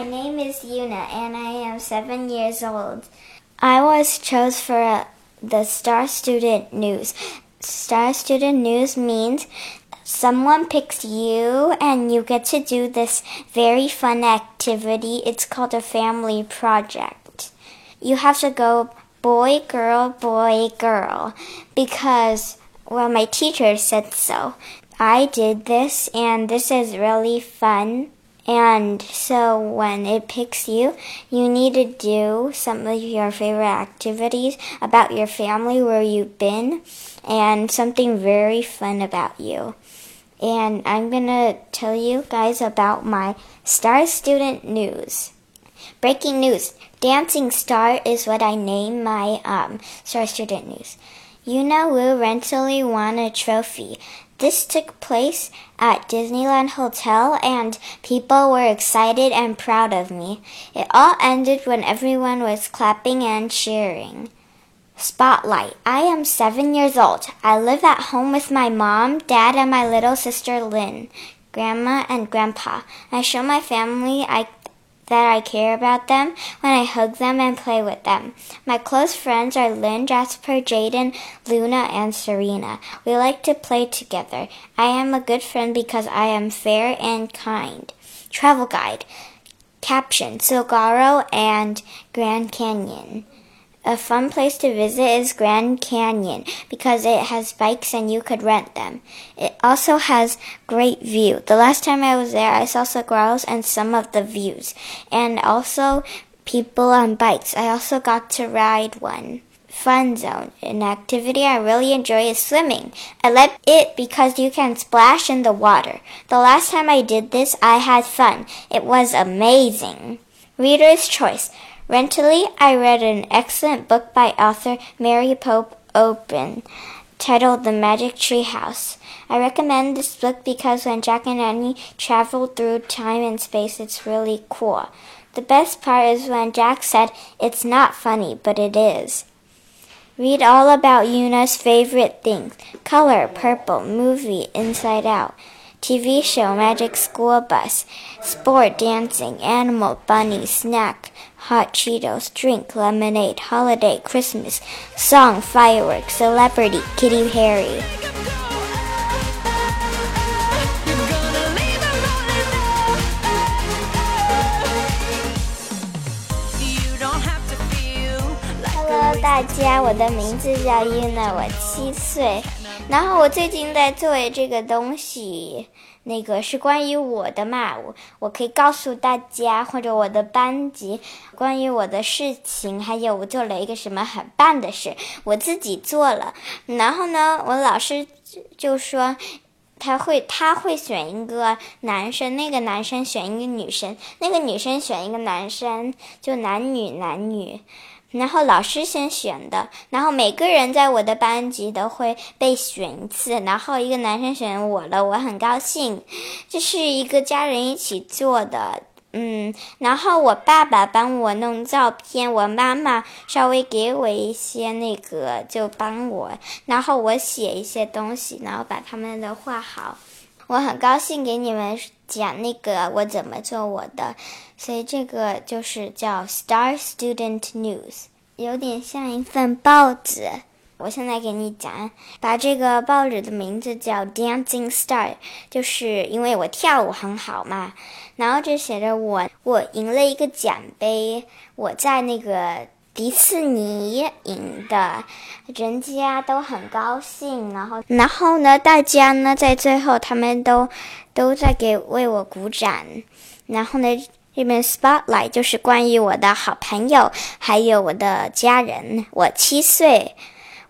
My name is Yuna and I am seven years old. I was chose for the Star Student News. Star Student News means someone picks you and you get to do this very fun activity. It's called a family project. You have to go boy, girl, boy, girl because, well, my teacher said so. I did this and this is really fun. And so when it picks you, you need to do some of your favorite activities about your family, where you've been, and something very fun about you. And I'm going to tell you guys about my Star Student News. Breaking news. Dancing Star is what I name my um, Star Student News. Yuna Wu recently won a trophy. This took place at Disneyland Hotel and people were excited and proud of me. It all ended when everyone was clapping and cheering. Spotlight. I am seven years old. I live at home with my mom, dad, and my little sister Lynn, grandma, and grandpa. I show my family I that I care about them when I hug them and play with them. My close friends are Lynn, Jasper, Jaden, Luna, and Serena. We like to play together. I am a good friend because I am fair and kind. Travel guide. Caption Silgaro and Grand Canyon. A fun place to visit is Grand Canyon because it has bikes and you could rent them. It also has great view. The last time I was there, I saw saguaros and some of the views, and also people on bikes. I also got to ride one. Fun zone. An activity I really enjoy is swimming. I like it because you can splash in the water. The last time I did this, I had fun. It was amazing. Reader's choice. Recently, I read an excellent book by author Mary Pope Open titled The Magic Tree House. I recommend this book because when Jack and Annie travel through time and space, it's really cool. The best part is when Jack said, It's not funny, but it is. Read all about Yuna's favorite things color, purple, movie, inside out. TV show Magic School Bus, sport, dancing, animal, bunny, snack, hot Cheetos, drink, lemonade, holiday, Christmas, song, fireworks, celebrity, Kitty Harry. Hello，大家，我的名字叫 Yuna，我七岁。 然后我最近在做这个东西，那个是关于我的嘛，我我可以告诉大家或者我的班级关于我的事情，还有我做了一个什么很棒的事，我自己做了。然后呢，我老师就说他会他会选一个男生，那个男生选一个女生，那个女生选一个男生，就男女男女。然后老师先选的，然后每个人在我的班级都会被选一次，然后一个男生选我了，我很高兴。这是一个家人一起做的，嗯，然后我爸爸帮我弄照片，我妈妈稍微给我一些那个就帮我，然后我写一些东西，然后把他们的画好。我很高兴给你们讲那个我怎么做我的，所以这个就是叫 Star Student News，有点像一份报纸。我现在给你讲，把这个报纸的名字叫 Dancing Star，就是因为我跳舞很好嘛。然后这写着我我赢了一个奖杯，我在那个。迪士尼赢的，人家都很高兴，然后，然后呢，大家呢在最后，他们都都在给为我鼓掌，然后呢，这边 spotlight 就是关于我的好朋友，还有我的家人。我七岁，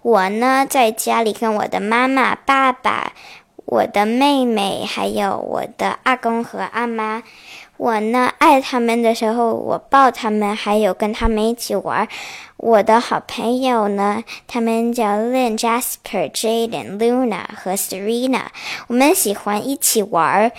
我呢在家里跟我的妈妈、爸爸、我的妹妹，还有我的阿公和阿妈。我呢，爱他们的时候，我抱他们，还有跟他们一起玩。我的好朋友呢，他们叫 Lynn、Jasper、Jaden、Luna 和 Serena。我们喜欢一起玩。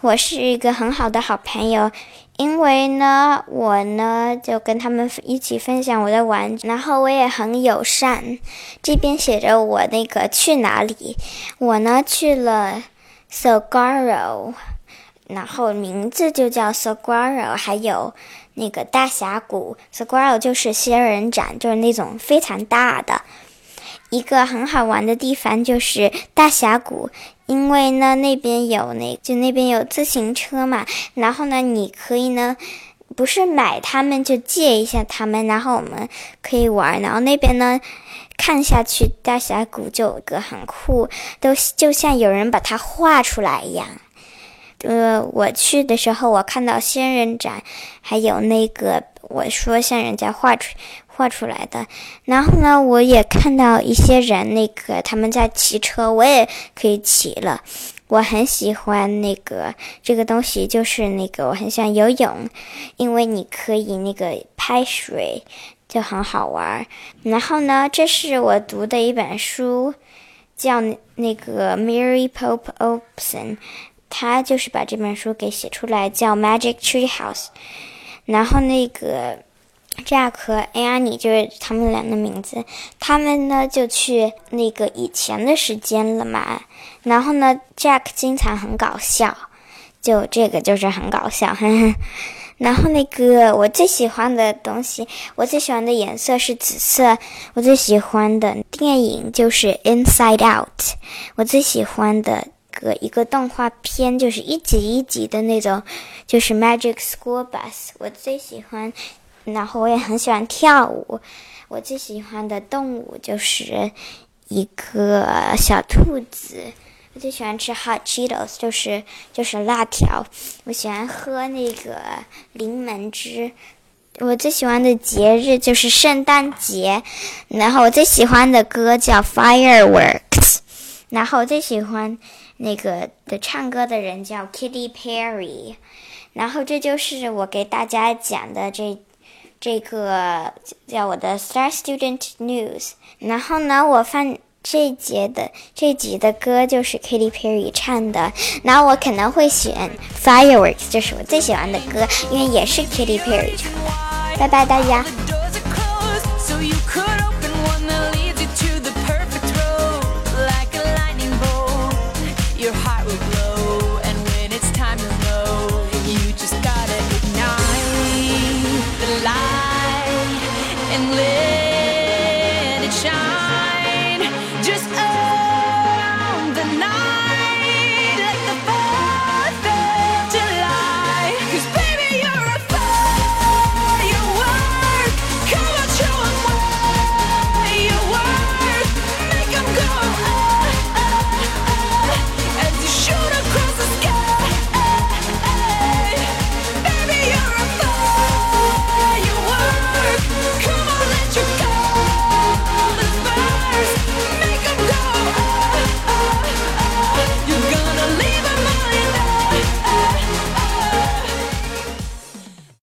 我是一个很好的好朋友，因为呢，我呢就跟他们一起分享我的玩具，然后我也很友善。这边写着我那个去哪里，我呢去了 Sogaro。然后名字就叫 Saguaro，还有那个大峡谷。Saguaro 就是仙人掌，就是那种非常大的。一个很好玩的地方就是大峡谷，因为呢那边有那就那边有自行车嘛，然后呢你可以呢不是买他们就借一下他们，然后我们可以玩。然后那边呢看下去大峡谷就有个很酷，都就像有人把它画出来一样。呃，我去的时候我看到仙人掌，还有那个我说像人家画出。画出来的，然后呢，我也看到一些人，那个他们在骑车，我也可以骑了。我很喜欢那个这个东西，就是那个我很想游泳，因为你可以那个拍水，就很好玩。然后呢，这是我读的一本书，叫那个 Mary Pope Olson，他就是把这本书给写出来，叫 Magic Tree House。然后那个。Jack 和 Annie 就是他们俩的名字。他们呢就去那个以前的时间了嘛。然后呢，Jack 经常很搞笑，就这个就是很搞笑。呵呵然后那个我最喜欢的东西，我最喜欢的颜色是紫色。我最喜欢的电影就是《Inside Out》。我最喜欢的个一个动画片就是一集一集的那种，就是《Magic School Bus》。我最喜欢。然后我也很喜欢跳舞，我最喜欢的动物就是一个小兔子。我最喜欢吃 hot Cheetos，就是就是辣条。我喜欢喝那个柠檬汁。我最喜欢的节日就是圣诞节。然后我最喜欢的歌叫 Fireworks。然后我最喜欢那个的唱歌的人叫 Katy Perry。然后这就是我给大家讲的这。这个叫我的 Star Student News，然后呢，我放这节的这集的歌就是 Katy Perry 唱的，然后我可能会选 Fireworks，这是我最喜欢的歌，因为也是 Katy Perry 唱的。拜拜，大家。